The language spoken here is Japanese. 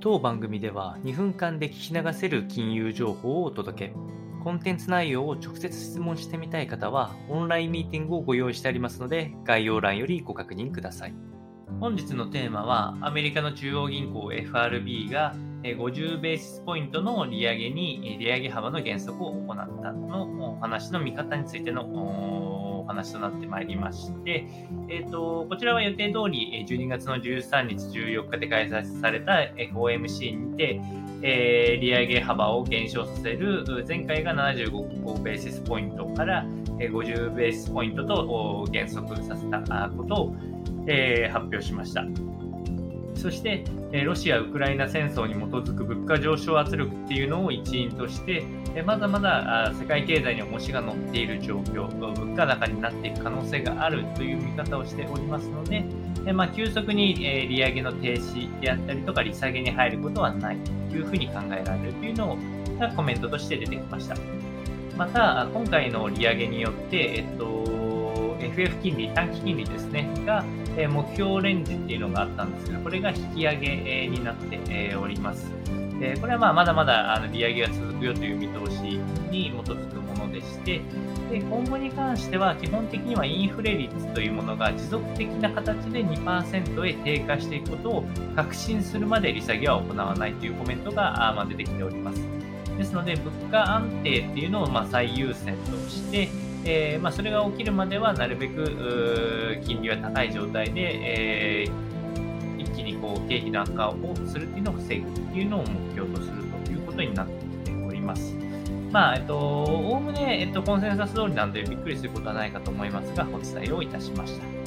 当番組では2分間で聞き流せる金融情報をお届け。コンテンツ内容を直接質問してみたい方は、オンラインミーティングをご用意してありますので、概要欄よりご確認ください。本日のテーマは、アメリカの中央銀行 FRB が50ベースポイントの利上げに利上げ幅の減速を行ったのお話の見方についての話となってまいりまして、えーと、こちらは予定通り12月の13日、14日で開催された FOMC にて、えー、利上げ幅を減少させる前回が75ベーシスポイントから50ベーシスポイントと減速させたことを、えー、発表しました。そして、ロシア・ウクライナ戦争に基づく物価上昇圧力っていうのを一因として、まだまだ世界経済に重しが乗っている状況、物価高になっていく可能性があるという見方をしておりますので、まあ、急速に利上げの停止であったりとか利下げに入ることはないというふうに考えられるというのがコメントとして出てきました。また、今回の利上げによって、えっと、FF 金利、短期金利ですね、が、え目標レンジっていうのがあったんですが、これが引き上げ、になって、えおります。えこれはまあまだまだあの利上げが続くよという見通しに基づくものでして、で今後に関しては基本的にはインフレ率というものが持続的な形で2%へ低下していくことを確信するまで利下げは行わないというコメントがま出てきております。ですので、物価安定っていうのをま最優先として、えー、まあ、それが起きるまではなるべく金利は高い状態で、えー、一気にこう経費の悪化をするっていうのを防ぐっていうのを目標とするということになってきております。まあ、えっと、おおむね、えっと、コンセンサス通りなのでびっくりすることはないかと思いますが、お伝えをいたしました。